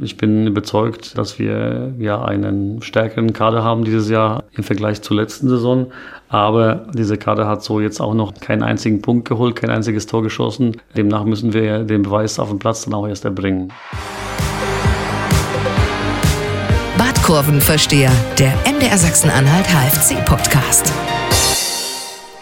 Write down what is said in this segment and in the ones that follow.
Ich bin überzeugt, dass wir ja einen stärkeren Kader haben dieses Jahr im Vergleich zur letzten Saison. Aber dieser Kader hat so jetzt auch noch keinen einzigen Punkt geholt, kein einziges Tor geschossen. Demnach müssen wir den Beweis auf dem Platz dann auch erst erbringen. Badkurvenversteher, der MDR Sachsen-Anhalt HFC-Podcast.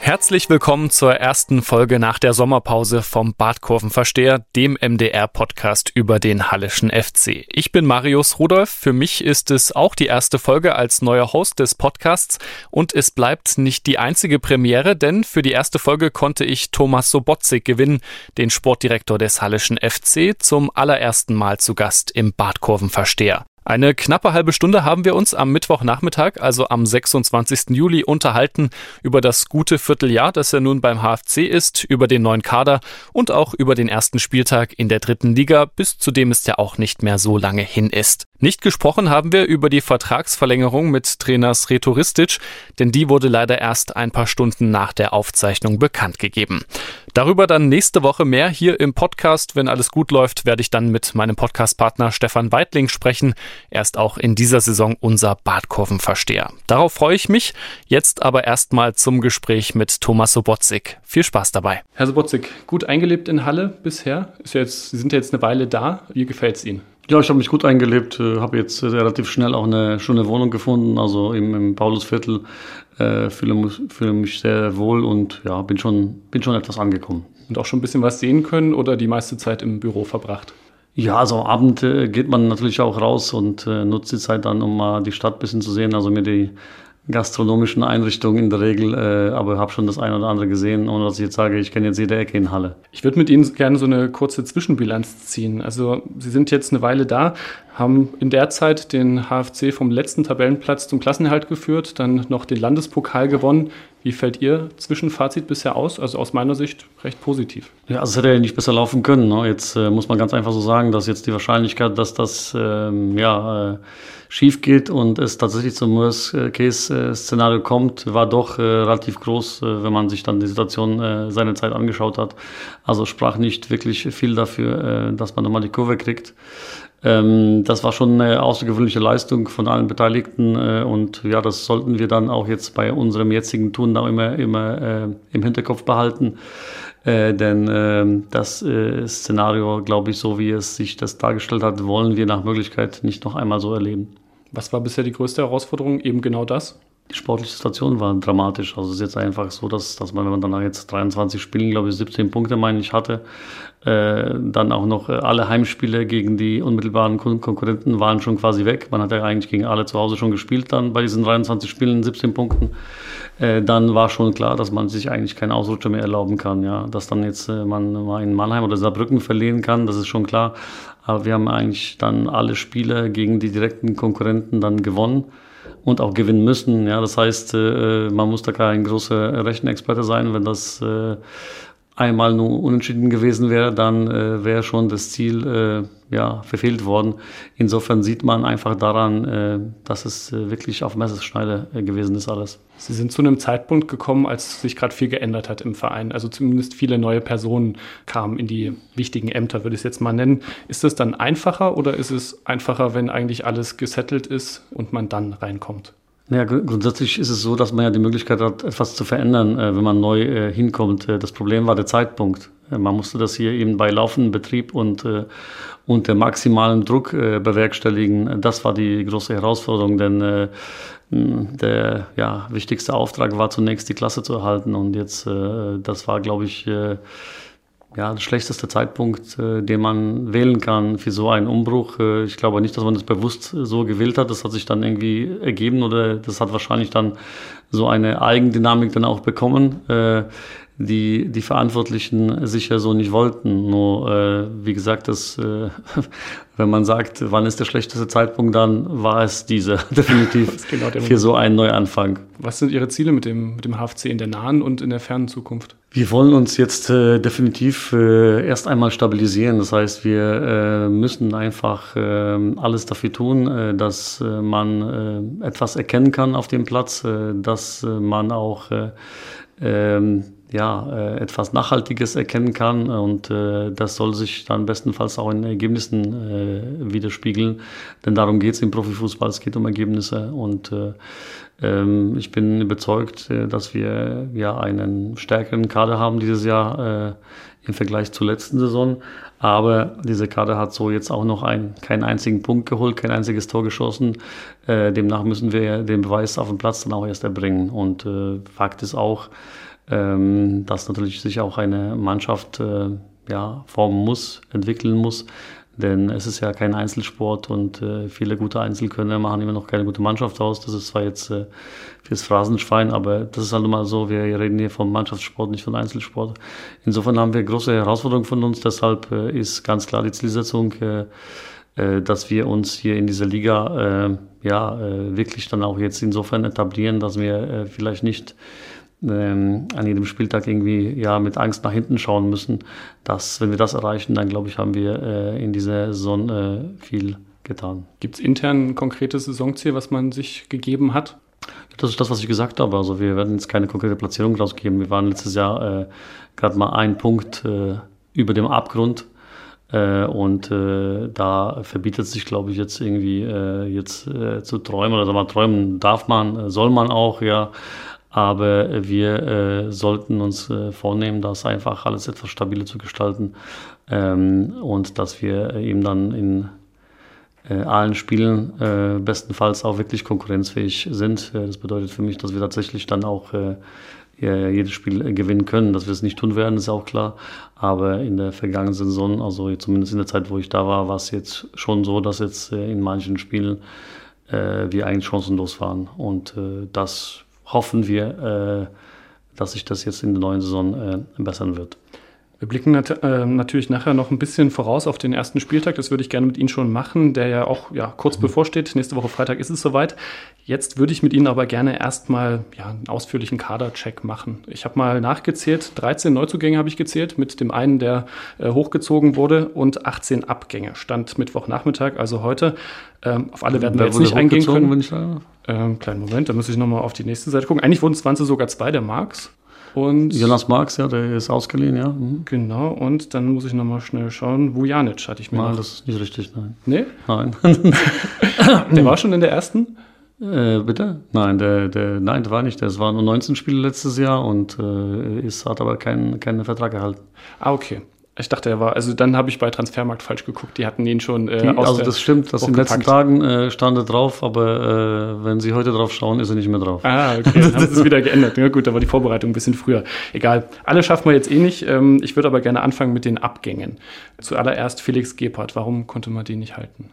Herzlich willkommen zur ersten Folge nach der Sommerpause vom Badkurvenversteher, dem MDR-Podcast über den Hallischen FC. Ich bin Marius Rudolph. Für mich ist es auch die erste Folge als neuer Host des Podcasts und es bleibt nicht die einzige Premiere, denn für die erste Folge konnte ich Thomas Sobotzig gewinnen, den Sportdirektor des Hallischen FC, zum allerersten Mal zu Gast im Badkurvenversteher. Eine knappe halbe Stunde haben wir uns am Mittwochnachmittag, also am 26. Juli, unterhalten über das gute Vierteljahr, das er nun beim HFC ist, über den neuen Kader und auch über den ersten Spieltag in der dritten Liga, bis zu dem es ja auch nicht mehr so lange hin ist. Nicht gesprochen haben wir über die Vertragsverlängerung mit Trainers Retoristic, denn die wurde leider erst ein paar Stunden nach der Aufzeichnung bekannt gegeben. Darüber dann nächste Woche mehr hier im Podcast. Wenn alles gut läuft, werde ich dann mit meinem Podcastpartner Stefan Weidling sprechen. Er ist auch in dieser Saison unser Badkurvenversteher. Darauf freue ich mich. Jetzt aber erstmal zum Gespräch mit Thomas Sobotzig. Viel Spaß dabei. Herr Sobotzig, gut eingelebt in Halle bisher? Ist ja jetzt, Sie sind ja jetzt eine Weile da. Wie gefällt es Ihnen? Ja, ich habe mich gut eingelebt, äh, habe jetzt relativ schnell auch eine schöne Wohnung gefunden, also im, im Paulusviertel. Äh, fühle, fühle mich sehr wohl und ja, bin schon, bin schon etwas angekommen. Und auch schon ein bisschen was sehen können oder die meiste Zeit im Büro verbracht? Ja, also am Abend äh, geht man natürlich auch raus und äh, nutzt die Zeit dann, um mal die Stadt ein bisschen zu sehen, also mir die gastronomischen Einrichtungen in der Regel, äh, aber habe schon das eine oder andere gesehen, ohne dass ich jetzt sage, ich kenne jetzt jede Ecke in Halle. Ich würde mit Ihnen gerne so eine kurze Zwischenbilanz ziehen. Also Sie sind jetzt eine Weile da, haben in der Zeit den HFC vom letzten Tabellenplatz zum Klassenerhalt geführt, dann noch den Landespokal gewonnen. Wie fällt Ihr Zwischenfazit bisher aus? Also aus meiner Sicht recht positiv. Ja, also es hätte ja nicht besser laufen können. Ne? Jetzt äh, muss man ganz einfach so sagen, dass jetzt die Wahrscheinlichkeit, dass das ähm, ja äh, schief geht und es tatsächlich zum Worst-Case-Szenario kommt, war doch äh, relativ groß, äh, wenn man sich dann die Situation äh, seine Zeit angeschaut hat. Also sprach nicht wirklich viel dafür, äh, dass man nochmal die Kurve kriegt. Ähm, das war schon eine außergewöhnliche Leistung von allen Beteiligten äh, und ja, das sollten wir dann auch jetzt bei unserem jetzigen Tun auch immer, immer äh, im Hinterkopf behalten. Äh, denn äh, das äh, Szenario, glaube ich, so wie es sich das dargestellt hat, wollen wir nach Möglichkeit nicht noch einmal so erleben. Was war bisher die größte Herausforderung? Eben genau das? Die sportliche Situation war dramatisch. Also es ist jetzt einfach so, dass, dass man, wenn man dann jetzt 23 Spielen, glaube ich, 17 Punkte, meine ich, hatte, äh, dann auch noch äh, alle Heimspiele gegen die unmittelbaren Konkurrenten waren schon quasi weg. Man hat ja eigentlich gegen alle zu Hause schon gespielt dann bei diesen 23 Spielen, 17 Punkten. Äh, dann war schon klar, dass man sich eigentlich keinen Ausrutscher mehr erlauben kann. Ja, dass dann jetzt äh, man mal in Mannheim oder Saarbrücken verlieren kann, das ist schon klar. Aber wir haben eigentlich dann alle Spiele gegen die direkten Konkurrenten dann gewonnen und auch gewinnen müssen. Ja, das heißt, äh, man muss da kein großer Rechenexperte sein, wenn das äh, einmal nur unentschieden gewesen wäre, dann äh, wäre schon das Ziel äh, ja, verfehlt worden. Insofern sieht man einfach daran, äh, dass es äh, wirklich auf Messerschneide äh, gewesen ist alles. Sie sind zu einem Zeitpunkt gekommen, als sich gerade viel geändert hat im Verein. Also zumindest viele neue Personen kamen in die wichtigen Ämter, würde ich es jetzt mal nennen. Ist es dann einfacher oder ist es einfacher, wenn eigentlich alles gesettelt ist und man dann reinkommt? Naja, grundsätzlich ist es so, dass man ja die Möglichkeit hat, etwas zu verändern, äh, wenn man neu äh, hinkommt. Äh, das Problem war der Zeitpunkt. Man musste das hier eben bei laufendem Betrieb und unter maximalem Druck bewerkstelligen. Das war die große Herausforderung, denn der ja, wichtigste Auftrag war zunächst die Klasse zu erhalten und jetzt, das war, glaube ich, ja, der schlechteste Zeitpunkt, äh, den man wählen kann für so einen Umbruch. Äh, ich glaube nicht, dass man das bewusst so gewählt hat. Das hat sich dann irgendwie ergeben oder das hat wahrscheinlich dann so eine Eigendynamik dann auch bekommen. Äh, die die Verantwortlichen sicher so nicht wollten. Nur, äh, wie gesagt, das, äh, wenn man sagt, wann ist der schlechteste Zeitpunkt, dann war es dieser definitiv genau für so einen Neuanfang. Was sind Ihre Ziele mit dem, mit dem HFC in der nahen und in der fernen Zukunft? Wir wollen uns jetzt äh, definitiv äh, erst einmal stabilisieren. Das heißt, wir äh, müssen einfach äh, alles dafür tun, äh, dass äh, man äh, etwas erkennen kann auf dem Platz, dass man auch äh, ähm, ja, etwas Nachhaltiges erkennen kann. Und das soll sich dann bestenfalls auch in Ergebnissen widerspiegeln, denn darum geht es im Profifußball, es geht um Ergebnisse. Und ähm, ich bin überzeugt, äh, dass wir ja einen stärkeren Kader haben dieses Jahr äh, im Vergleich zur letzten Saison, aber dieser Kader hat so jetzt auch noch ein, keinen einzigen Punkt geholt, kein einziges Tor geschossen. Äh, demnach müssen wir den Beweis auf dem Platz dann auch erst erbringen und äh, Fakt ist auch, ähm, dass natürlich sich auch eine Mannschaft äh, ja, formen muss, entwickeln muss. Denn es ist ja kein Einzelsport und äh, viele gute Einzelkönner machen immer noch keine gute Mannschaft aus. Das ist zwar jetzt äh, fürs Phrasenschwein, aber das ist halt immer so. Wir reden hier vom Mannschaftssport, nicht von Einzelsport. Insofern haben wir große Herausforderungen von uns. Deshalb äh, ist ganz klar die Zielsetzung, äh, äh, dass wir uns hier in dieser Liga äh, ja wirklich dann auch jetzt insofern etablieren, dass wir vielleicht nicht ähm, an jedem Spieltag irgendwie ja mit Angst nach hinten schauen müssen. Dass, wenn wir das erreichen, dann glaube ich, haben wir äh, in dieser Saison äh, viel getan. Gibt es intern ein konkretes Saisonziel, was man sich gegeben hat? Das ist das, was ich gesagt habe. Also wir werden jetzt keine konkrete Platzierung rausgeben. Wir waren letztes Jahr äh, gerade mal ein Punkt äh, über dem Abgrund. Äh, und äh, da verbietet sich, glaube ich, jetzt irgendwie jetzt zu träumen oder mal träumen darf man, soll man auch, ja. Aber wir äh, sollten uns äh, vornehmen, das einfach alles etwas stabiler zu gestalten ähm, und dass wir eben dann in äh, allen Spielen äh, bestenfalls auch wirklich konkurrenzfähig sind. Äh, das bedeutet für mich, dass wir tatsächlich dann auch äh, jedes Spiel gewinnen können. Dass wir es nicht tun werden, ist auch klar. Aber in der vergangenen Saison, also zumindest in der Zeit, wo ich da war, war es jetzt schon so, dass jetzt in manchen Spielen wir eigentlich chancenlos waren. Und das hoffen wir, äh, dass sich das jetzt in der neuen Saison äh, bessern wird. Wir blicken nat äh, natürlich nachher noch ein bisschen voraus auf den ersten Spieltag. Das würde ich gerne mit Ihnen schon machen, der ja auch ja, kurz mhm. bevorsteht. Nächste Woche Freitag ist es soweit. Jetzt würde ich mit Ihnen aber gerne erstmal ja, einen ausführlichen Kadercheck machen. Ich habe mal nachgezählt. 13 Neuzugänge habe ich gezählt, mit dem einen, der äh, hochgezogen wurde, und 18 Abgänge. Stand Mittwochnachmittag, also heute. Ähm, auf alle werden wir jetzt nicht eingehen können. Wenn ich ähm, kleinen Moment, da muss ich nochmal auf die nächste Seite gucken. Eigentlich wurden es 20 sogar zwei, der Marx. Und Jonas Marx, ja, der ist ausgeliehen, ja. Mhm. Genau, und dann muss ich nochmal schnell schauen. Vujanic hatte ich mir Nein, noch. das ist nicht richtig, nein. Nee? Nein. der war schon in der ersten? Äh, bitte? Nein, der, der, nein, der war nicht. Es waren nur 19 Spiele letztes Jahr und äh, ist, hat aber keinen, keinen Vertrag erhalten. Ah, okay. Ich dachte, er war, also dann habe ich bei Transfermarkt falsch geguckt. Die hatten ihn schon äh, die, Also das stimmt, das in den letzten Tagen äh, stand er drauf, aber äh, wenn Sie heute drauf schauen, ist er nicht mehr drauf. Ah, okay, dann haben Sie es wieder geändert. Ja gut, da war die Vorbereitung ein bisschen früher. Egal, alle schaffen wir jetzt eh nicht. Ähm, ich würde aber gerne anfangen mit den Abgängen. Zuallererst Felix Gebhardt. Warum konnte man den nicht halten?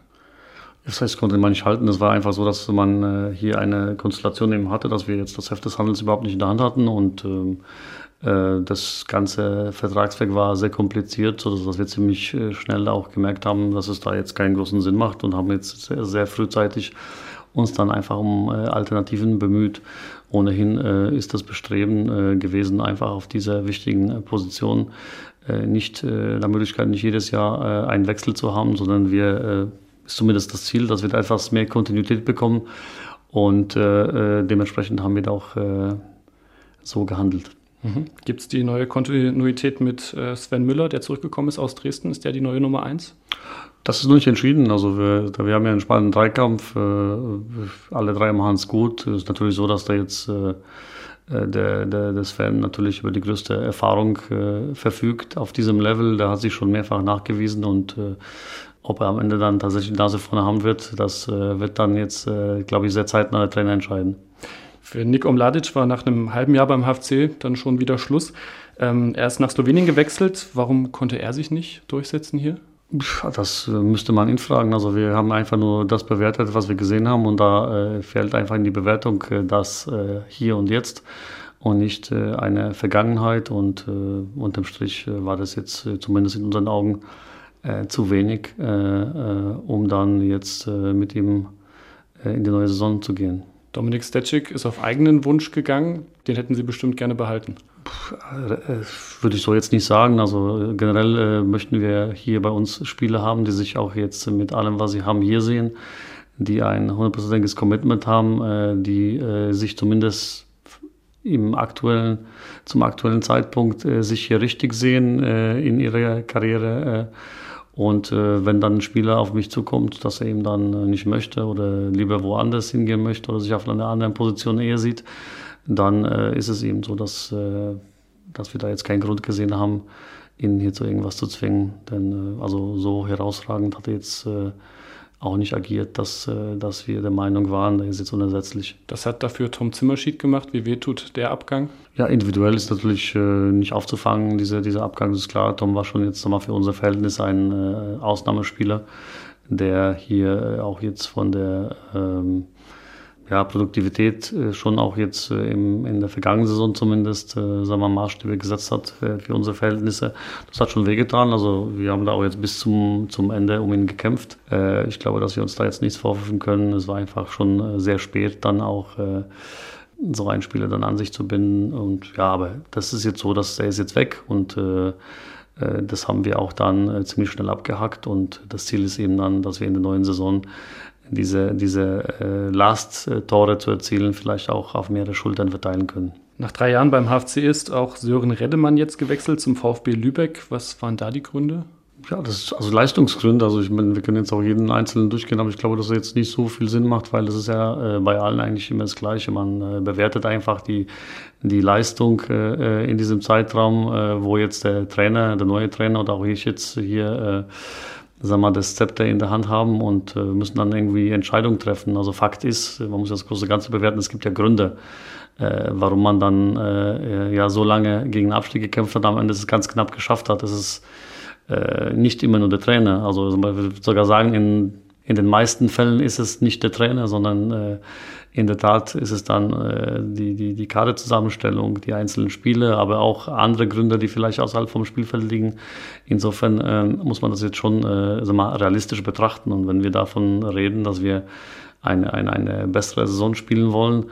Das heißt, konnte man nicht halten. Es war einfach so, dass man äh, hier eine Konstellation eben hatte, dass wir jetzt das Heft des Handels überhaupt nicht in der Hand hatten und ähm, äh, das ganze Vertragswerk war sehr kompliziert, sodass wir ziemlich äh, schnell auch gemerkt haben, dass es da jetzt keinen großen Sinn macht und haben jetzt sehr, sehr frühzeitig uns dann einfach um äh, Alternativen bemüht. Ohnehin ist das Bestreben gewesen, einfach auf dieser wichtigen Position nicht der Möglichkeit, nicht jedes Jahr einen Wechsel zu haben, sondern wir ist zumindest das Ziel, dass wir da etwas mehr Kontinuität bekommen und dementsprechend haben wir da auch so gehandelt. Mhm. Gibt es die neue Kontinuität mit äh, Sven Müller, der zurückgekommen ist aus Dresden? Ist der die neue Nummer 1? Das ist noch nicht entschieden. Also wir, wir haben ja einen spannenden Dreikampf. Äh, alle drei machen es gut. Es ist natürlich so, dass da jetzt äh, äh, der, der, der Sven natürlich über die größte Erfahrung äh, verfügt auf diesem Level. Da hat sich schon mehrfach nachgewiesen und äh, ob er am Ende dann tatsächlich die Nase vorne haben wird, das wird dann jetzt, glaube ich, sehr zeitnah der Trainer entscheiden. Für Nick Omladic war nach einem halben Jahr beim HFC dann schon wieder Schluss. Ähm, er ist nach Slowenien gewechselt. Warum konnte er sich nicht durchsetzen hier? Das äh, müsste man ihn fragen. Also wir haben einfach nur das bewertet, was wir gesehen haben und da äh, fällt einfach in die Bewertung äh, das äh, hier und jetzt und nicht äh, eine Vergangenheit und äh, unterm Strich war das jetzt zumindest in unseren Augen zu wenig, um dann jetzt mit ihm in die neue Saison zu gehen. Dominik Stetschik ist auf eigenen Wunsch gegangen. Den hätten Sie bestimmt gerne behalten. Äh, würde ich so jetzt nicht sagen. Also generell äh, möchten wir hier bei uns Spieler haben, die sich auch jetzt mit allem, was sie haben, hier sehen, die ein hundertprozentiges Commitment haben, äh, die äh, sich zumindest im aktuellen, zum aktuellen Zeitpunkt äh, sich hier richtig sehen äh, in ihrer Karriere. Und äh, wenn dann ein Spieler auf mich zukommt, dass er eben dann äh, nicht möchte oder lieber woanders hingehen möchte oder sich auf einer anderen Position eher sieht, dann äh, ist es eben so, dass, äh, dass wir da jetzt keinen Grund gesehen haben, ihn hier zu irgendwas zu zwingen. Denn äh, also so herausragend hat er jetzt äh, auch nicht agiert, dass, äh, dass wir der Meinung waren, er ist jetzt unersetzlich. Das hat dafür Tom Zimmerschied gemacht. Wie weh tut der Abgang? Ja, individuell ist natürlich äh, nicht aufzufangen, diese, dieser Abgang, das ist klar. Tom war schon jetzt mal für unser Verhältnis ein äh, Ausnahmespieler, der hier auch jetzt von der ähm, ja, Produktivität äh, schon auch jetzt äh, im, in der vergangenen Saison zumindest, äh, sagen wir mal, Maßstäbe gesetzt hat für, für unsere Verhältnisse. Das hat schon wehgetan. Also wir haben da auch jetzt bis zum, zum Ende um ihn gekämpft. Ich glaube, dass wir uns da jetzt nichts vorwerfen können. Es war einfach schon sehr spät dann auch so einen Spieler dann an sich zu binden. Und ja, aber das ist jetzt so, dass er ist jetzt weg und äh, das haben wir auch dann ziemlich schnell abgehackt und das Ziel ist eben dann, dass wir in der neuen Saison diese, diese äh, Last-Tore zu erzielen, vielleicht auch auf mehrere Schultern verteilen können. Nach drei Jahren beim HFC ist auch Sören Reddemann jetzt gewechselt zum VfB Lübeck. Was waren da die Gründe? Ja, das ist also Leistungsgründe. Also ich meine, wir können jetzt auch jeden einzelnen durchgehen, aber ich glaube, dass es jetzt nicht so viel Sinn macht, weil das ist ja äh, bei allen eigentlich immer das Gleiche. Man äh, bewertet einfach die, die Leistung äh, in diesem Zeitraum, äh, wo jetzt der Trainer, der neue Trainer oder auch ich jetzt hier sagen wir, das Zepter in der Hand haben und äh, müssen dann irgendwie Entscheidungen treffen. Also Fakt ist, man muss das große Ganze bewerten, es gibt ja Gründe, äh, warum man dann äh, ja so lange gegen Abstieg gekämpft hat, am Ende es ganz knapp geschafft hat. Das ist äh, nicht immer nur der Trainer. Also ich würde sogar sagen, in, in den meisten Fällen ist es nicht der Trainer, sondern äh, in der Tat ist es dann äh, die, die, die Kaderzusammenstellung, die einzelnen Spiele, aber auch andere Gründe, die vielleicht außerhalb vom Spielfeld liegen. Insofern äh, muss man das jetzt schon äh, mal, realistisch betrachten. Und wenn wir davon reden, dass wir eine, eine, eine bessere Saison spielen wollen,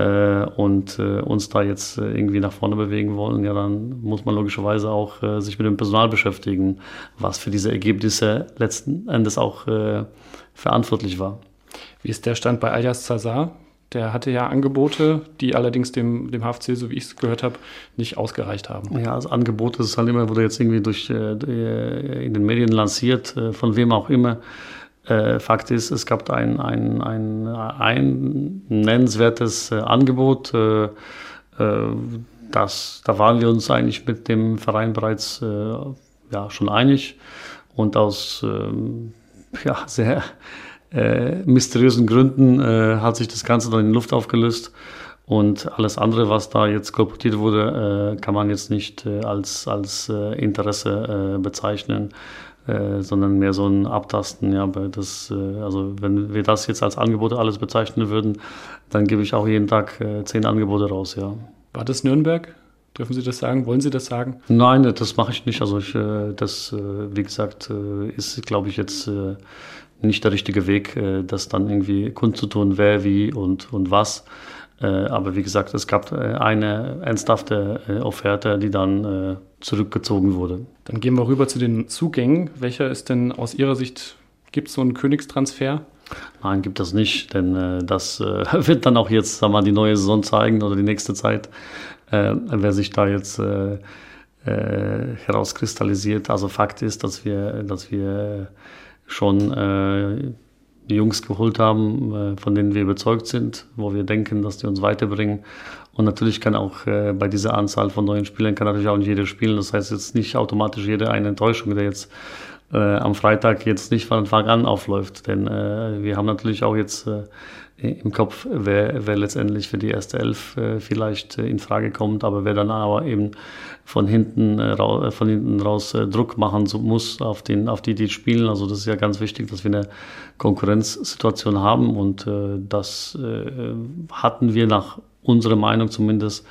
und äh, uns da jetzt äh, irgendwie nach vorne bewegen wollen, ja, dann muss man logischerweise auch äh, sich mit dem Personal beschäftigen, was für diese Ergebnisse letzten Endes auch äh, verantwortlich war. Wie ist der Stand bei Alias Zazar? Der hatte ja Angebote, die allerdings dem, dem HFC, so wie ich es gehört habe, nicht ausgereicht haben. Ja, also Angebote ist halt immer, wurde jetzt irgendwie durch, äh, in den Medien lanciert, äh, von wem auch immer. Äh, Fakt ist, es gab ein, ein, ein, ein nennenswertes äh, Angebot. Äh, äh, das, da waren wir uns eigentlich mit dem Verein bereits ja, schon einig. Und aus ähm, ja, sehr äh, mysteriösen Gründen äh, hat sich das Ganze dann in Luft aufgelöst. Und alles andere, was da jetzt kolportiert wurde, äh, kann man jetzt nicht äh, als, als äh, Interesse äh, bezeichnen, äh, sondern mehr so ein Abtasten. Ja, aber das, äh, also wenn wir das jetzt als Angebote alles bezeichnen würden, dann gebe ich auch jeden Tag äh, zehn Angebote raus, ja. War das Nürnberg? Dürfen Sie das sagen? Wollen Sie das sagen? Nein, das mache ich nicht. Also ich, äh, das, äh, wie gesagt, ist, glaube ich, jetzt nicht der richtige Weg, das dann irgendwie kundzutun, wer, wie und, und was. Äh, aber wie gesagt, es gab äh, eine ernsthafte Offerte, die dann zurückgezogen wurde. Dann gehen wir rüber zu den Zugängen. Welcher ist denn aus Ihrer Sicht, gibt es so einen Königstransfer? Nein, gibt es nicht, denn das wird dann auch jetzt sagen wir, die neue Saison zeigen oder die nächste Zeit, wer sich da jetzt herauskristallisiert. Also Fakt ist, dass wir, dass wir schon äh, Jungs geholt haben, äh, von denen wir überzeugt sind, wo wir denken, dass die uns weiterbringen. Und natürlich kann auch äh, bei dieser Anzahl von neuen Spielern kann natürlich auch nicht jeder spielen. Das heißt jetzt nicht automatisch jede eine Enttäuschung, der jetzt äh, am Freitag jetzt nicht von Anfang an aufläuft. Denn wir haben natürlich auch jetzt im Kopf, wer, wer letztendlich für die erste Elf äh, vielleicht äh, in Frage kommt, aber wer dann aber eben von hinten, äh, ra von hinten raus äh, Druck machen muss auf, den, auf die, die spielen. Also das ist ja ganz wichtig, dass wir eine Konkurrenzsituation haben und äh, das äh, hatten wir nach unserer Meinung zumindest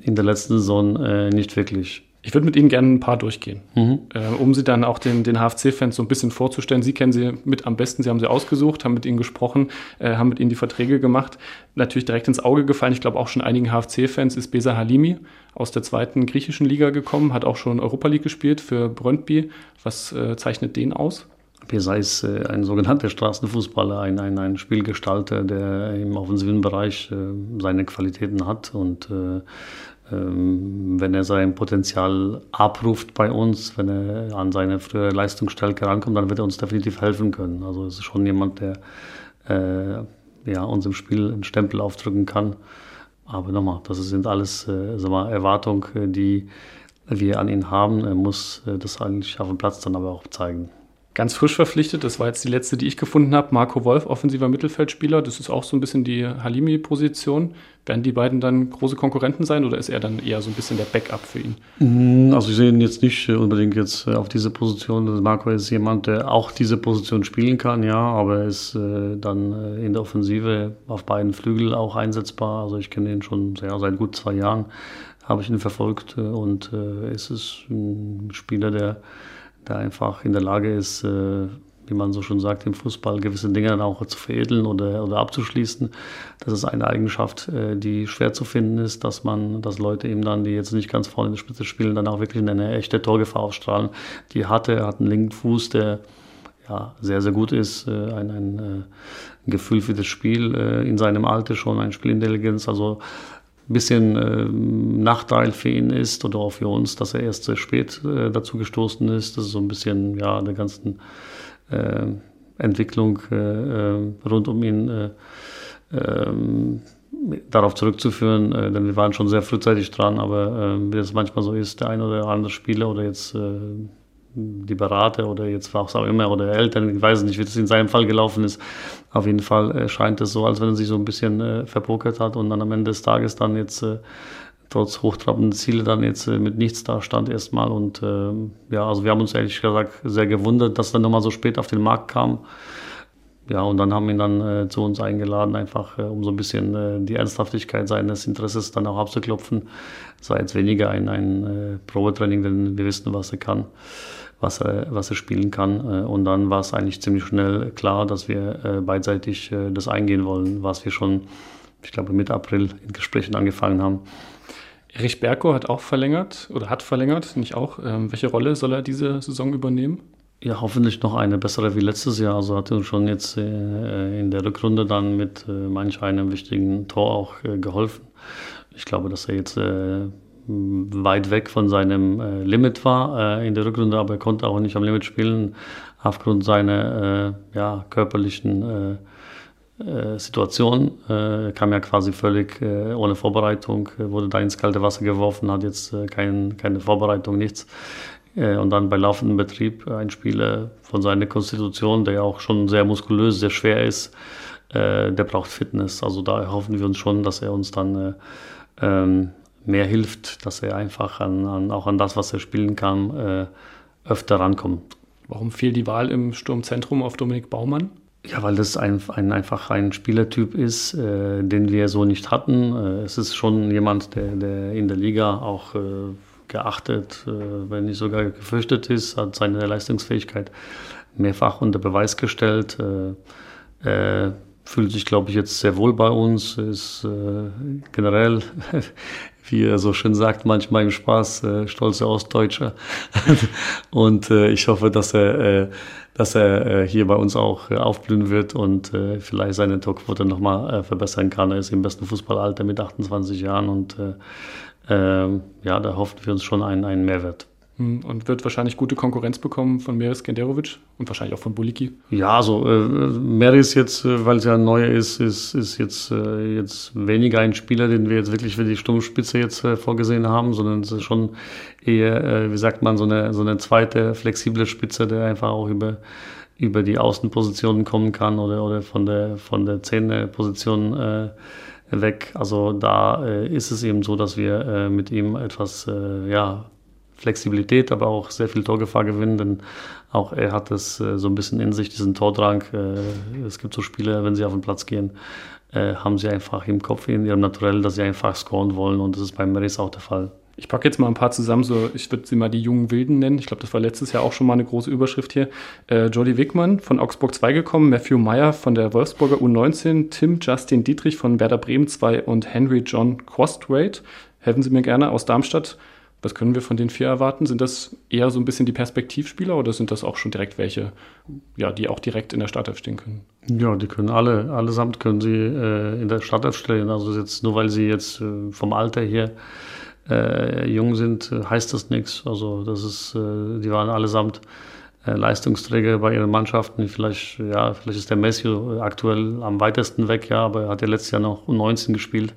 in der letzten Saison nicht wirklich. Ich würde mit Ihnen gerne ein paar durchgehen, mhm. äh, um Sie dann auch den, den HFC-Fans so ein bisschen vorzustellen. Sie kennen sie mit am besten, Sie haben sie ausgesucht, haben mit ihnen gesprochen, äh, haben mit ihnen die Verträge gemacht. Natürlich direkt ins Auge gefallen, ich glaube auch schon einigen HFC-Fans, ist Besa Halimi aus der zweiten griechischen Liga gekommen, hat auch schon Europa League gespielt für Brøndby. Was äh, zeichnet den aus? Pesa ist äh, ein sogenannter Straßenfußballer, ein, ein, ein Spielgestalter, der im offensiven Bereich äh, seine Qualitäten hat und äh, wenn er sein Potenzial abruft bei uns, wenn er an seine frühere Leistungsstärke rankommt, dann wird er uns definitiv helfen können. Also es ist schon jemand, der äh, ja, uns im Spiel einen Stempel aufdrücken kann. Aber nochmal, das sind alles äh, mal, Erwartungen, die wir an ihn haben. Er muss äh, das eigentlich auf dem Platz dann aber auch zeigen ganz frisch verpflichtet. Das war jetzt die letzte, die ich gefunden habe. Marco Wolf, offensiver Mittelfeldspieler. Das ist auch so ein bisschen die Halimi-Position. Werden die beiden dann große Konkurrenten sein oder ist er dann eher so ein bisschen der Backup für ihn? Mm, also ich sehe ihn jetzt nicht unbedingt jetzt äh, auf diese Position. Marco ist jemand, der auch diese Position spielen kann, ja, aber er ist äh, dann äh, in der Offensive auf beiden Flügeln auch einsetzbar. Also ich kenne ihn schon ja, seit gut zwei Jahren, habe ich ihn verfolgt und äh, es ist ein Spieler, der der einfach in der Lage ist, äh, wie man so schon sagt, im Fußball gewisse Dinge dann auch zu veredeln oder, oder abzuschließen. Das ist eine Eigenschaft, äh, die schwer zu finden ist, dass man, dass Leute eben dann, die jetzt nicht ganz vorne in der Spitze spielen, dann auch wirklich eine echte Torgefahr ausstrahlen. Die hatte, hat einen linken Fuß, der ja, sehr, sehr gut ist, äh, ein, ein, ein Gefühl für das Spiel in seinem Alter schon, ein Spielintelligenz, also bisschen äh, Nachteil für ihn ist oder auch für uns, dass er erst sehr spät äh, dazu gestoßen ist. Das ist so ein bisschen ja der ganzen äh, Entwicklung äh, äh, rund um ihn äh, ähm, darauf zurückzuführen, denn wir waren schon sehr frühzeitig dran, aber wie es manchmal so ist, der ein oder andere Spieler oder jetzt die Berater oder jetzt was auch immer oder Eltern, ich weiß nicht, wie das in seinem Fall gelaufen ist. Auf jeden Fall äh, scheint es so, als wenn er sich so ein bisschen äh, verpokert hat und dann am Ende des Tages dann jetzt äh, trotz hochtrabenden Ziele dann jetzt äh, mit nichts da stand erstmal. Und äh, ja, also wir haben uns ehrlich gesagt sehr gewundert, dass er nochmal so spät auf den Markt kam. Ja, und dann haben ihn dann äh, zu uns eingeladen, einfach äh, um so ein bisschen die Ernsthaftigkeit seines Interesses dann auch abzuklopfen. Es war jetzt weniger ein, ein Probetraining, denn wir wissen, was er kann was er, was er spielen kann. Äh, und dann war es eigentlich ziemlich schnell klar, dass wir äh, beidseitig äh, das eingehen wollen, was wir schon, ich glaube, Mitte April in Gesprächen angefangen haben. Erich Berko hat auch verlängert oder hat verlängert, nicht auch. Ähm, welche Rolle soll er diese Saison übernehmen? Ja, hoffentlich noch eine bessere wie letztes Jahr. Also hat er uns schon jetzt in der Rückrunde dann mit manch einem wichtigen Tor auch geholfen. Ich glaube, dass er jetzt weit weg von seinem äh, Limit war äh, in der Rückrunde, aber er konnte auch nicht am Limit spielen aufgrund seiner äh, ja, körperlichen äh, äh, Situation. Er kam ja quasi völlig ohne Vorbereitung, wurde da ins kalte Wasser geworfen, hat jetzt kein, keine Vorbereitung, nichts. Und dann bei laufendem Betrieb ein Spieler von seiner Konstitution, der ja auch schon sehr muskulös, sehr schwer ist, der braucht Fitness. Also da hoffen wir uns schon, dass er uns dann ähm, mehr hilft, dass er einfach an, an, auch an das, was er spielen kann, äh, öfter rankommt. Warum fiel die Wahl im Sturmzentrum auf Dominik Baumann? Ja, weil das ein, ein, einfach ein Spielertyp ist, äh, den wir so nicht hatten. Äh, es ist schon jemand, der, der in der Liga auch äh, geachtet, äh, wenn nicht sogar gefürchtet ist, hat seine Leistungsfähigkeit mehrfach unter Beweis gestellt. Äh, fühlt sich, glaube ich, jetzt sehr wohl bei uns, ist äh, generell wie er so schön sagt, manchmal im Spaß, äh, stolze Ostdeutscher. und äh, ich hoffe, dass er, äh, dass er äh, hier bei uns auch äh, aufblühen wird und äh, vielleicht seine Torquote nochmal äh, verbessern kann. Er ist im besten Fußballalter mit 28 Jahren und äh, äh, ja, da hoffen wir uns schon einen, einen Mehrwert. Hm, und wird wahrscheinlich gute Konkurrenz bekommen von Meris Genderovic und wahrscheinlich auch von Buliki. Ja, also äh, Meris jetzt, äh, weil es ja ein neuer ist, ist, ist jetzt, äh, jetzt weniger ein Spieler, den wir jetzt wirklich für die Sturmspitze jetzt äh, vorgesehen haben, sondern es ist schon eher, äh, wie sagt man, so eine, so eine zweite flexible Spitze, der einfach auch über, über die Außenpositionen kommen kann oder, oder von der, von der Zehnerposition äh, weg. Also da äh, ist es eben so, dass wir äh, mit ihm etwas, äh, ja, Flexibilität, aber auch sehr viel Torgefahr gewinnen, denn auch er hat es äh, so ein bisschen in sich, diesen Tordrang. Äh, es gibt so Spiele, wenn sie auf den Platz gehen, äh, haben sie einfach im Kopf, in ihrem Naturell, dass sie einfach scoren wollen und das ist beim Meris auch der Fall. Ich packe jetzt mal ein paar zusammen, so ich würde sie mal die jungen Wilden nennen. Ich glaube, das war letztes Jahr auch schon mal eine große Überschrift hier. Äh, Jody Wickmann von Augsburg 2 gekommen, Matthew Meyer von der Wolfsburger U19, Tim Justin Dietrich von Werder Bremen 2 und Henry John Quastwaite. Helfen Sie mir gerne aus Darmstadt Was können wir von den vier erwarten? Sind das eher so ein bisschen die Perspektivspieler oder sind das auch schon direkt welche, ja, die auch direkt in der Startelf stehen können? Ja, die können alle, allesamt können sie äh, in der Startelf stehen. Also jetzt nur weil sie jetzt äh, vom Alter her äh, jung sind, äh, heißt das nichts. Also das ist, äh, die waren allesamt äh, Leistungsträger bei ihren Mannschaften. Vielleicht, ja, vielleicht ist der Messi aktuell am weitesten weg, ja, aber er hat ja letztes Jahr noch um 19 gespielt.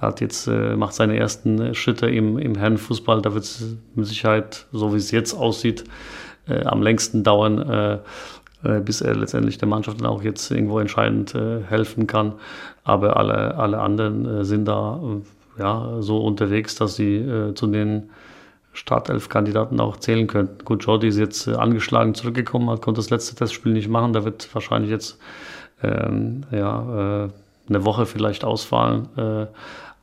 Da hat jetzt, äh, macht seine ersten Schritte im, im Herrenfußball. Da wird es mit Sicherheit, so wie es jetzt aussieht, äh, am längsten dauern, äh, äh, bis er letztendlich der Mannschaft dann auch jetzt irgendwo entscheidend äh, helfen kann. Aber alle, alle anderen sind da ja, so unterwegs, dass sie zu den Startelf-Kandidaten auch zählen könnten. Gut, Jordi ist jetzt äh, angeschlagen zurückgekommen, hat, konnte das letzte Testspiel nicht machen. Da wird wahrscheinlich jetzt ähm, ja, äh, eine Woche vielleicht ausfallen.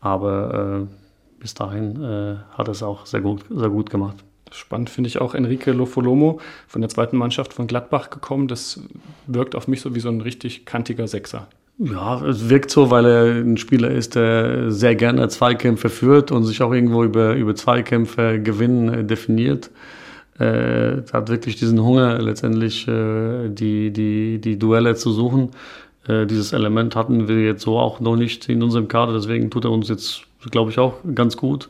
Aber äh, bis dahin äh, hat er es auch sehr gut, sehr gut gemacht. Spannend finde ich auch Enrique Lofolomo von der zweiten Mannschaft von Gladbach gekommen. Das wirkt auf mich so wie so ein richtig kantiger Sechser. Ja, es wirkt so, weil er ein Spieler ist, der sehr gerne Zweikämpfe führt und sich auch irgendwo über, über Zweikämpfe gewinnen äh, definiert. Äh, hat wirklich diesen Hunger, letztendlich äh, die, die, die Duelle zu suchen. Äh, dieses Element hatten wir jetzt so auch noch nicht in unserem Kader, deswegen tut er uns jetzt, glaube ich, auch ganz gut,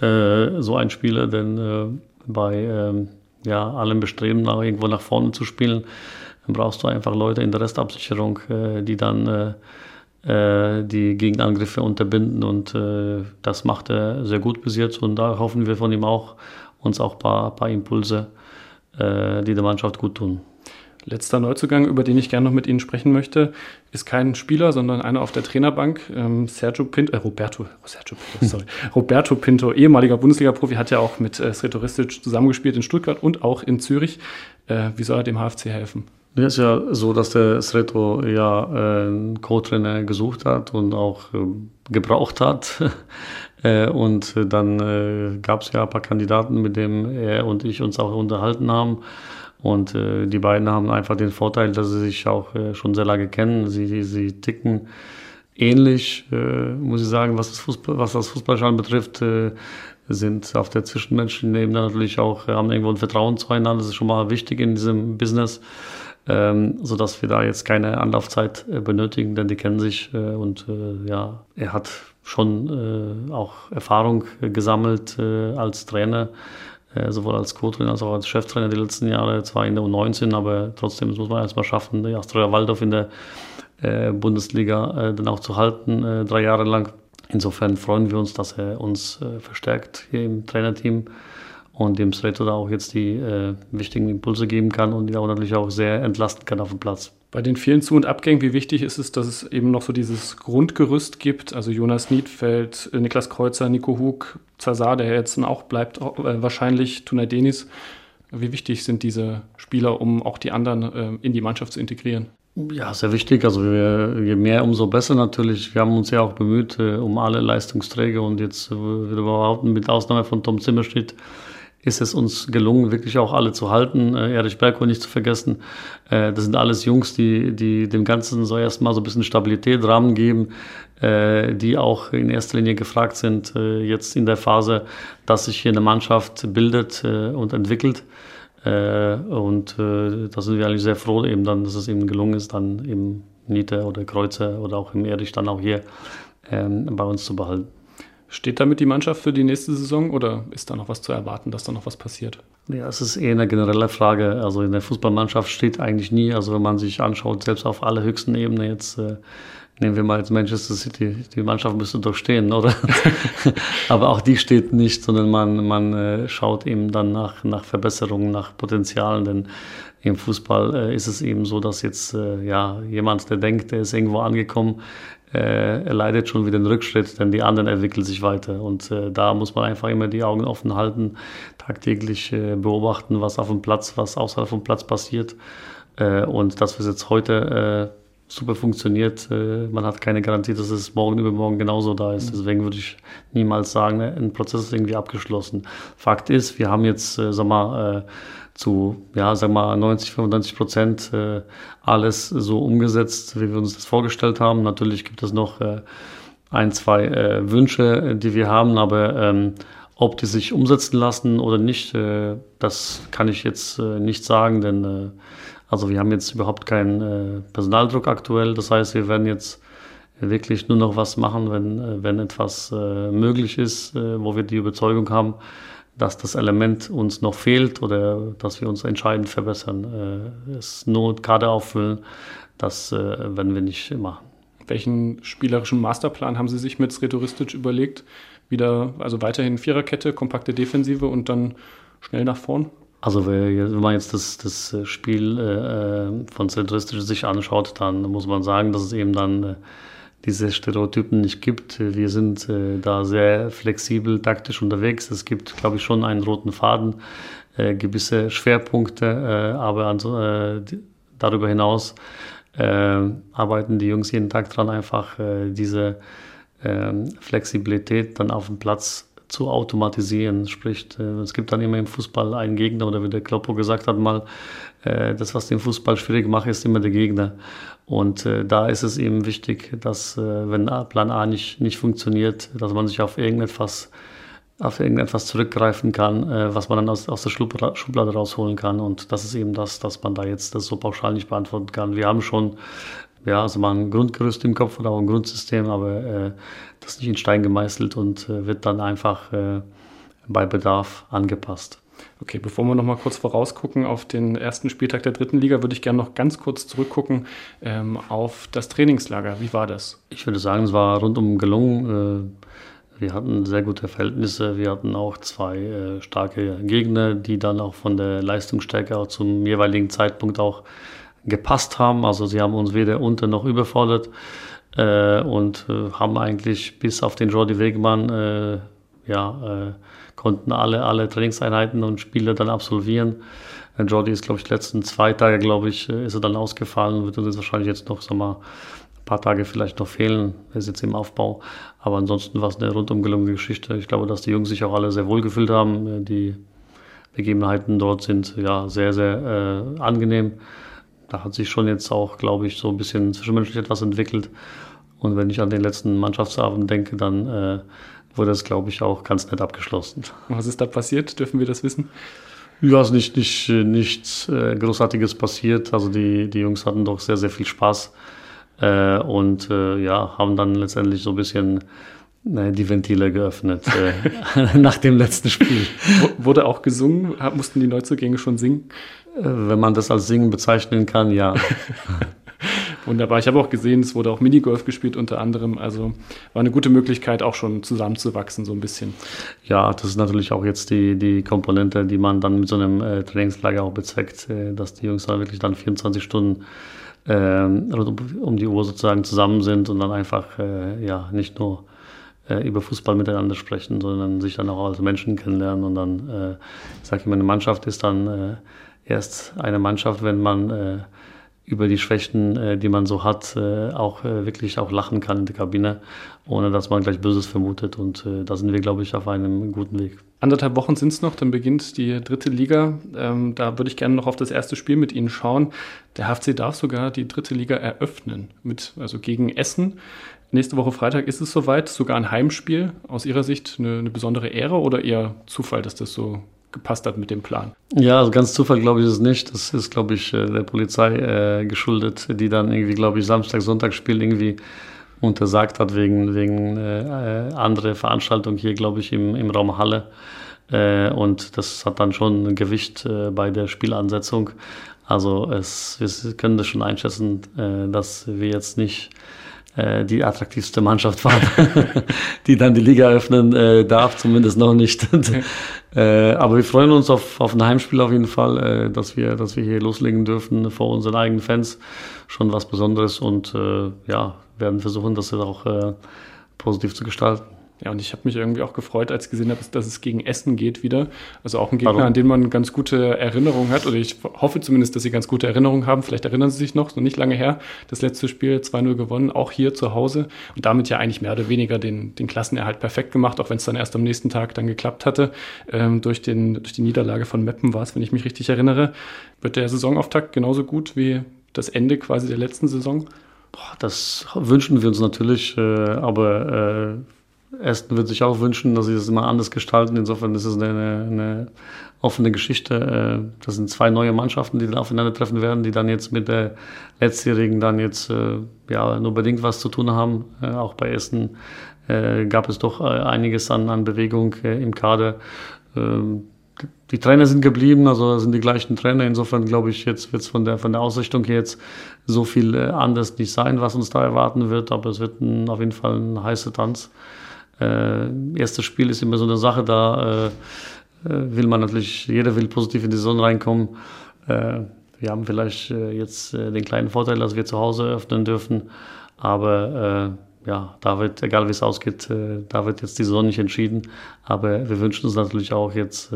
äh, so ein Spieler, denn äh, bei ähm, ja, allem Bestreben, nach, irgendwo nach vorne zu spielen, brauchst du einfach Leute in der Restabsicherung, äh, die dann äh, die Gegenangriffe unterbinden und das macht er sehr gut bis jetzt und da hoffen wir von ihm auch uns auch ein paar, paar Impulse, die der Mannschaft gut tun. Letzter Neuzugang, über den ich gerne noch mit Ihnen sprechen möchte, ist kein Spieler, sondern einer auf der Trainerbank. Ähm, Sergio Pinto, äh, Roberto, Sergio Pinto, sorry, Roberto Pinto, ehemaliger Bundesliga-Profi, hat ja auch mit äh, Sretoristic zusammengespielt in Stuttgart und auch in Zürich. Äh, wie soll er dem HFC helfen? Ja, ist ja so, dass der Sreto ja äh, einen Co-Trainer gesucht hat und auch äh, gebraucht hat. äh, und dann gab es ja ein paar Kandidaten, mit denen er und ich uns auch unterhalten haben. Und äh, die beiden haben einfach den Vorteil, dass sie sich auch äh, schon sehr lange kennen. Sie, sie ticken ähnlich, äh, muss ich sagen, was das, Fußball, was das Fußballschauen betrifft. Äh, sind auf der zwischenmenschlichen Ebene natürlich auch, haben irgendwo ein Vertrauen zueinander. Das ist schon mal wichtig in diesem Business ähm, sodass wir da jetzt keine Anlaufzeit äh, benötigen, denn die kennen sich äh, und äh, ja, er hat schon äh, auch Erfahrung gesammelt äh, als Trainer, äh, sowohl als Co-Trainer als auch als Cheftrainer die letzten Jahre, zwar in der U19, aber trotzdem muss man erstmal schaffen, die Astoria Waldorf in der Bundesliga dann auch zu halten, drei Jahre lang. Insofern freuen wir uns, dass er uns verstärkt hier im Trainerteam und dem Sreto da auch jetzt die äh, wichtigen Impulse geben kann und die auch natürlich auch sehr entlasten kann auf dem Platz. Bei den vielen Zu- und Abgängen, wie wichtig ist es, dass es eben noch so dieses Grundgerüst gibt? Also Jonas Niedfeld, äh, Niklas Kreuzer, Nico Hug, Zazar, der jetzt auch bleibt, äh, wahrscheinlich Tunay Denis. Wie wichtig sind diese Spieler, um auch die anderen äh, in die Mannschaft zu integrieren? Ja, sehr wichtig. Also wir, je mehr, umso besser natürlich. Wir haben uns ja auch bemüht äh, um alle Leistungsträger und jetzt äh, würde behaupten, mit Ausnahme von Tom Zimmerschnitt, ist es uns gelungen, wirklich auch alle zu halten. Äh, Erich Bergko nicht zu vergessen. Äh, das sind alles Jungs, die, die dem Ganzen so erstmal so ein bisschen Stabilität, Rahmen geben, äh, die auch in erster Linie gefragt sind, jetzt in der Phase, dass sich hier eine Mannschaft bildet und entwickelt. Und da sind wir eigentlich sehr froh, eben dann, dass es eben gelungen ist, dann eben Nieter oder Kreuzer oder auch im Erich dann auch hier ähm, bei uns zu behalten. Steht damit die Mannschaft für die nächste Saison oder ist da noch was zu erwarten, dass da noch was passiert? Ja, es ist eher eine generelle Frage. Also in der Fußballmannschaft steht eigentlich nie, also wenn man sich anschaut, selbst auf allerhöchsten Ebene jetzt, äh, nehmen wir mal jetzt Manchester City, die Mannschaft müsste doch stehen, oder? Aber auch die steht nicht, sondern man, man äh, schaut eben dann nach, nach Verbesserungen, nach Potenzialen, denn im Fußball äh, ist es eben so, dass jetzt äh, ja jemand, der denkt, der ist irgendwo angekommen, äh, er leidet schon wieder einen Rückschritt, denn die anderen entwickeln sich weiter. Und äh, da muss man einfach immer die Augen offen halten, tagtäglich äh, beobachten, was auf dem Platz, was außerhalb vom Platz passiert. Äh, und dass es jetzt heute äh, super funktioniert, äh, man hat keine Garantie, dass es morgen übermorgen genauso da ist. Mhm. Deswegen würde ich niemals sagen, ne, ein Prozess ist irgendwie abgeschlossen. Fakt ist, wir haben jetzt, sag mal, zu, ja, sag mal, 90, 95 Prozent äh, alles so umgesetzt, wie wir uns das vorgestellt haben. Natürlich gibt es noch äh, ein, zwei äh, Wünsche, die wir haben, aber ähm, ob die sich umsetzen lassen oder nicht, äh, das kann ich jetzt äh, nicht sagen, denn äh, also wir haben jetzt überhaupt keinen Personaldruck aktuell. Das heißt, wir werden jetzt wirklich nur noch was machen, wenn, wenn etwas möglich ist, wo wir die Überzeugung haben, dass das Element uns noch fehlt oder dass wir uns entscheidend verbessern. Es nur Kader auffüllen, das werden wir nicht machen. Welchen spielerischen Masterplan haben Sie sich mit Sretoristic überlegt? wieder, also weiterhin Viererkette, kompakte Defensive und dann schnell nach vorn? Also wenn man jetzt das, das Spiel äh, von Zentristisch sich anschaut, dann muss man sagen, dass es eben dann äh, diese Stereotypen nicht gibt. Wir sind äh, da sehr flexibel taktisch unterwegs. Es gibt, glaube ich, schon einen roten Faden, äh, gewisse Schwerpunkte, äh, aber also, darüber hinaus arbeiten die Jungs jeden Tag dran, einfach diese ähm, Flexibilität dann auf dem Platz zu automatisieren. Sprich, äh, es gibt dann immer im Fußball einen Gegner oder wie der Kloppo gesagt hat mal, äh, das, was den Fußball schwierig macht, ist immer der Gegner. Und äh, da ist es eben wichtig, dass wenn Plan A nicht, nicht funktioniert, dass man sich auf irgendetwas auf irgendetwas zurückgreifen kann, was man dann aus, aus der Schublade rausholen kann. Und das ist eben das, dass man da jetzt das so pauschal nicht beantworten kann. Wir haben schon ja, also mal ein Grundgerüst im Kopf oder auch ein Grundsystem, aber äh, das ist nicht in Stein gemeißelt und äh, wird dann einfach äh, bei Bedarf angepasst. Okay, bevor wir noch mal kurz vorausgucken auf den ersten Spieltag der dritten Liga, würde ich gerne noch ganz kurz zurückgucken ähm, auf das Trainingslager. Wie war das? Ich würde sagen, es war rundum gelungen. Äh, wir hatten sehr gute Verhältnisse. Wir hatten auch zwei äh, starke Gegner, die dann auch von der Leistungsstärke auch zum jeweiligen Zeitpunkt auch gepasst haben. Also sie haben uns weder unter noch überfordert äh, und äh, haben eigentlich bis auf den Jordi Wegmann äh, ja, konnten alle, alle Trainingseinheiten und Spiele dann absolvieren. Äh, Jordi ist, glaube ich, die letzten zwei Tage, glaube ich, äh, ist er dann ausgefallen, wird uns wahrscheinlich jetzt noch, sag mal, ein paar Tage vielleicht noch fehlen. Er ist jetzt im Aufbau. Aber ansonsten war es eine rundum gelungene Geschichte. Ich glaube, dass die Jungs sich auch alle sehr wohl gefühlt haben. Die Begebenheiten dort sind ja sehr, sehr äh, angenehm da hat sich schon jetzt auch, glaube ich, so ein bisschen zwischenmenschlich etwas entwickelt. Und wenn ich an den letzten Mannschaftsabend denke, dann äh, wurde es, glaube ich, auch ganz nett abgeschlossen. Was ist da passiert? Dürfen wir das wissen? Ja, es ist nicht, nicht, nichts äh, Großartiges passiert. Also die, die Jungs hatten doch sehr, sehr viel Spaß äh, und äh, ja, haben dann letztendlich so ein bisschen äh, die Ventile geöffnet äh, nach dem letzten Spiel. Wurde auch gesungen? Mussten die Neuzugänge schon singen? Wenn man das als Singen bezeichnen kann, ja. Wunderbar. Ich habe auch gesehen, es wurde auch Minigolf gespielt unter anderem. Also war eine gute Möglichkeit, auch schon zusammenzuwachsen, so ein bisschen. Ja, das ist natürlich auch jetzt die, die Komponente, die man dann mit so einem äh, Trainingslager auch bezweckt, äh, dass die Jungs da wirklich dann 24 Stunden äh, um die Uhr sozusagen zusammen sind und dann einfach äh, ja nicht nur äh, über Fußball miteinander sprechen, sondern sich dann auch als Menschen kennenlernen. Und dann, äh, ich sage immer, eine Mannschaft ist dann erst eine Mannschaft, wenn man äh, über die Schwächen, äh, die man so hat, äh, auch äh, wirklich auch lachen kann in der Kabine, ohne dass man gleich Böses vermutet. Und da sind wir, glaube ich, auf einem guten Weg. Anderthalb Wochen sind es noch, dann beginnt die dritte Liga. Ähm, da würde ich gerne noch auf das erste Spiel mit Ihnen schauen. Der HFC darf sogar die dritte Liga eröffnen, mit, also gegen Essen. Nächste Woche Freitag ist es soweit, sogar ein Heimspiel. Aus Ihrer Sicht eine, eine besondere Ehre oder eher Zufall, dass das so gepasst hat mit dem Plan. Ja, also ganz Zufall glaube ich es nicht. Das ist, glaube ich, äh, der Polizei äh, geschuldet, die dann irgendwie, glaube ich, Samstag, Sonntagsspiel irgendwie untersagt hat wegen, wegen äh, andere Veranstaltung hier, glaube ich, im, im Raum Halle. Äh, und das hat dann schon ein Gewicht äh, bei der Spielansetzung. Also es, wir können das schon einschätzen, äh, dass wir jetzt nicht die attraktivste Mannschaft war, die dann die Liga öffnen äh, darf, zumindest noch nicht. äh, aber wir freuen uns auf, auf ein Heimspiel auf jeden Fall, äh, dass, wir, dass wir hier loslegen dürfen vor unseren eigenen Fans. Schon was Besonderes und äh, ja, werden versuchen, das auch äh, positiv zu gestalten. Ja, und ich habe mich irgendwie auch gefreut, als ich gesehen habe, dass es gegen Essen geht wieder. Also auch ein Gegner, Warum? an den man ganz gute Erinnerungen hat. Oder ich hoffe zumindest, dass sie ganz gute Erinnerungen haben. Vielleicht erinnern sie sich noch, so nicht lange her, das letzte Spiel 2-0 gewonnen, auch hier zu Hause. Und damit ja eigentlich mehr oder weniger den, den Klassenerhalt perfekt gemacht, auch wenn es dann erst am nächsten Tag dann geklappt hatte. Ähm, durch, den, durch die Niederlage von Meppen war es, wenn ich mich richtig erinnere. Wird der Saisonauftakt genauso gut wie das Ende quasi der letzten Saison? Boah, das wünschen wir uns natürlich, äh, aber äh Essen wird sich auch wünschen, dass sie das immer anders gestalten. Insofern ist es eine, eine offene Geschichte. Äh, das sind zwei neue Mannschaften, die dann aufeinandertreffen werden, die dann jetzt mit der letztjährigen dann jetzt äh, ja nur bedingt was zu tun haben. Äh, auch bei Essen gab es doch einiges an, an Bewegung im Kader. Ähm, die Trainer sind geblieben, also sind die gleichen Trainer. Insofern glaube ich, jetzt wird es von der, von der Ausrichtung her jetzt so viel anders nicht sein, was uns da erwarten wird. Aber es wird ein, auf jeden Fall ein heißer Tanz. Äh, erstes Spiel ist immer so eine Sache, da äh, äh, will man natürlich, jeder will positiv in die Saison reinkommen. Äh, wir haben vielleicht jetzt den kleinen Vorteil, dass wir zu Hause öffnen dürfen, aber ja, da wird, egal wie es ausgeht, da wird jetzt die Saison nicht entschieden. Aber wir wünschen uns natürlich auch jetzt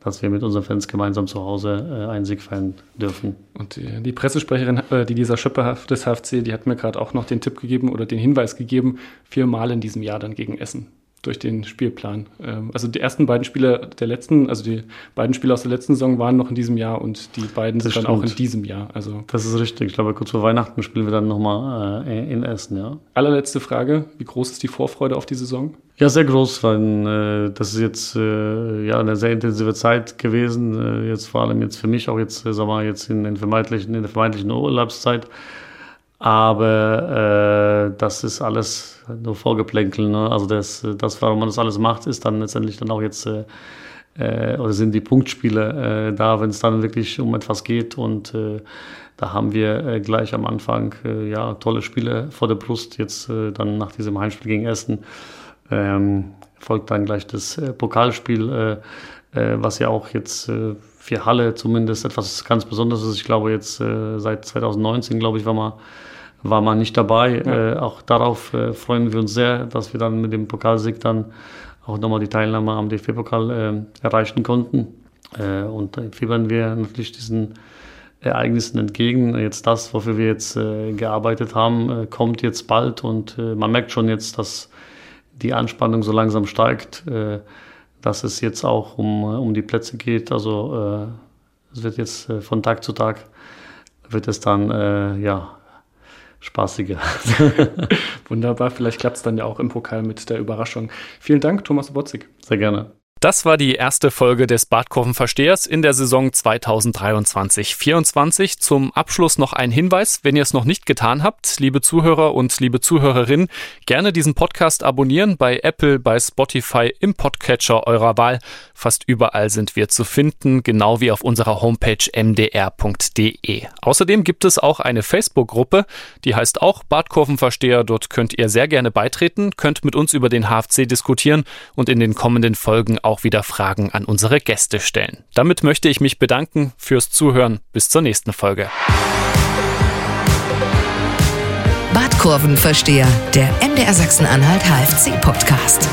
dass wir mit unseren Fans gemeinsam zu Hause äh, einen Sieg feiern dürfen. Und die, die Pressesprecherin, äh, die dieser Schöpper des HFC, die hat mir gerade auch noch den Tipp gegeben oder den Hinweis gegeben, viermal in diesem Jahr dann gegen Essen durch den Spielplan. Ähm, also die ersten beiden Spiele der letzten, also die beiden Spiele aus der letzten Saison waren noch in diesem Jahr und die beiden das sind stimmt. dann auch in diesem Jahr. Also das ist richtig. Ich glaube, kurz vor Weihnachten spielen wir dann nochmal äh, in Essen, ja. Allerletzte Frage. Wie groß ist die Vorfreude auf die Saison? Ja, sehr groß, weil äh, das ist jetzt äh, ja eine sehr intensive Zeit gewesen. Äh, jetzt vor allem jetzt für mich auch jetzt, äh, sagen wir mal, jetzt in, in, vermeintlichen, in der vermeintlichen Urlaubszeit. Aber äh, das ist alles nur Vorgeplänkel. Ne? Also das, das, warum man das alles macht, ist dann letztendlich dann auch jetzt äh, äh oder sind die Punktspiele äh, da, wenn es dann wirklich um etwas geht. Und äh, da haben wir äh, gleich am Anfang äh, ja tolle Spiele vor der Brust. Jetzt äh, dann nach diesem Heimspiel gegen Essen ähm, folgt dann gleich das Pokalspiel, was ja auch jetzt für Halle zumindest etwas ganz Besonderes ist. Ich glaube jetzt seit 2019, glaube ich, war man war man nicht dabei. Ja. Äh, auch darauf äh, freuen wir uns sehr, dass wir dann mit dem Pokalsieg dann auch nochmal die Teilnahme am DFB-Pokal äh, erreichen konnten. Äh, und da fiebern wir natürlich diesen Ereignissen entgegen. Jetzt das, wofür wir jetzt äh, gearbeitet haben, äh, kommt jetzt bald und man merkt schon jetzt, dass die Anspannung so langsam steigt, dass es jetzt auch um, um die Plätze geht. Also es wird jetzt von Tag zu Tag wird es dann ja spaßiger. Wunderbar, vielleicht klappt es dann ja auch im Pokal mit der Überraschung. Vielen Dank, Thomas Botzig. Sehr gerne. Das war die erste Folge des Badkurvenverstehers in der Saison 2023-24. Zum Abschluss noch ein Hinweis, wenn ihr es noch nicht getan habt, liebe Zuhörer und liebe Zuhörerinnen, gerne diesen Podcast abonnieren bei Apple, bei Spotify, im Podcatcher eurer Wahl. Fast überall sind wir zu finden, genau wie auf unserer Homepage mdr.de. Außerdem gibt es auch eine Facebook-Gruppe, die heißt auch Badkurvenversteher. Dort könnt ihr sehr gerne beitreten, könnt mit uns über den HFC diskutieren und in den kommenden Folgen auch auch wieder Fragen an unsere Gäste stellen. Damit möchte ich mich bedanken fürs Zuhören. Bis zur nächsten Folge. Badkurvenversteher, der MDR Sachsen-Anhalt HFC-Podcast.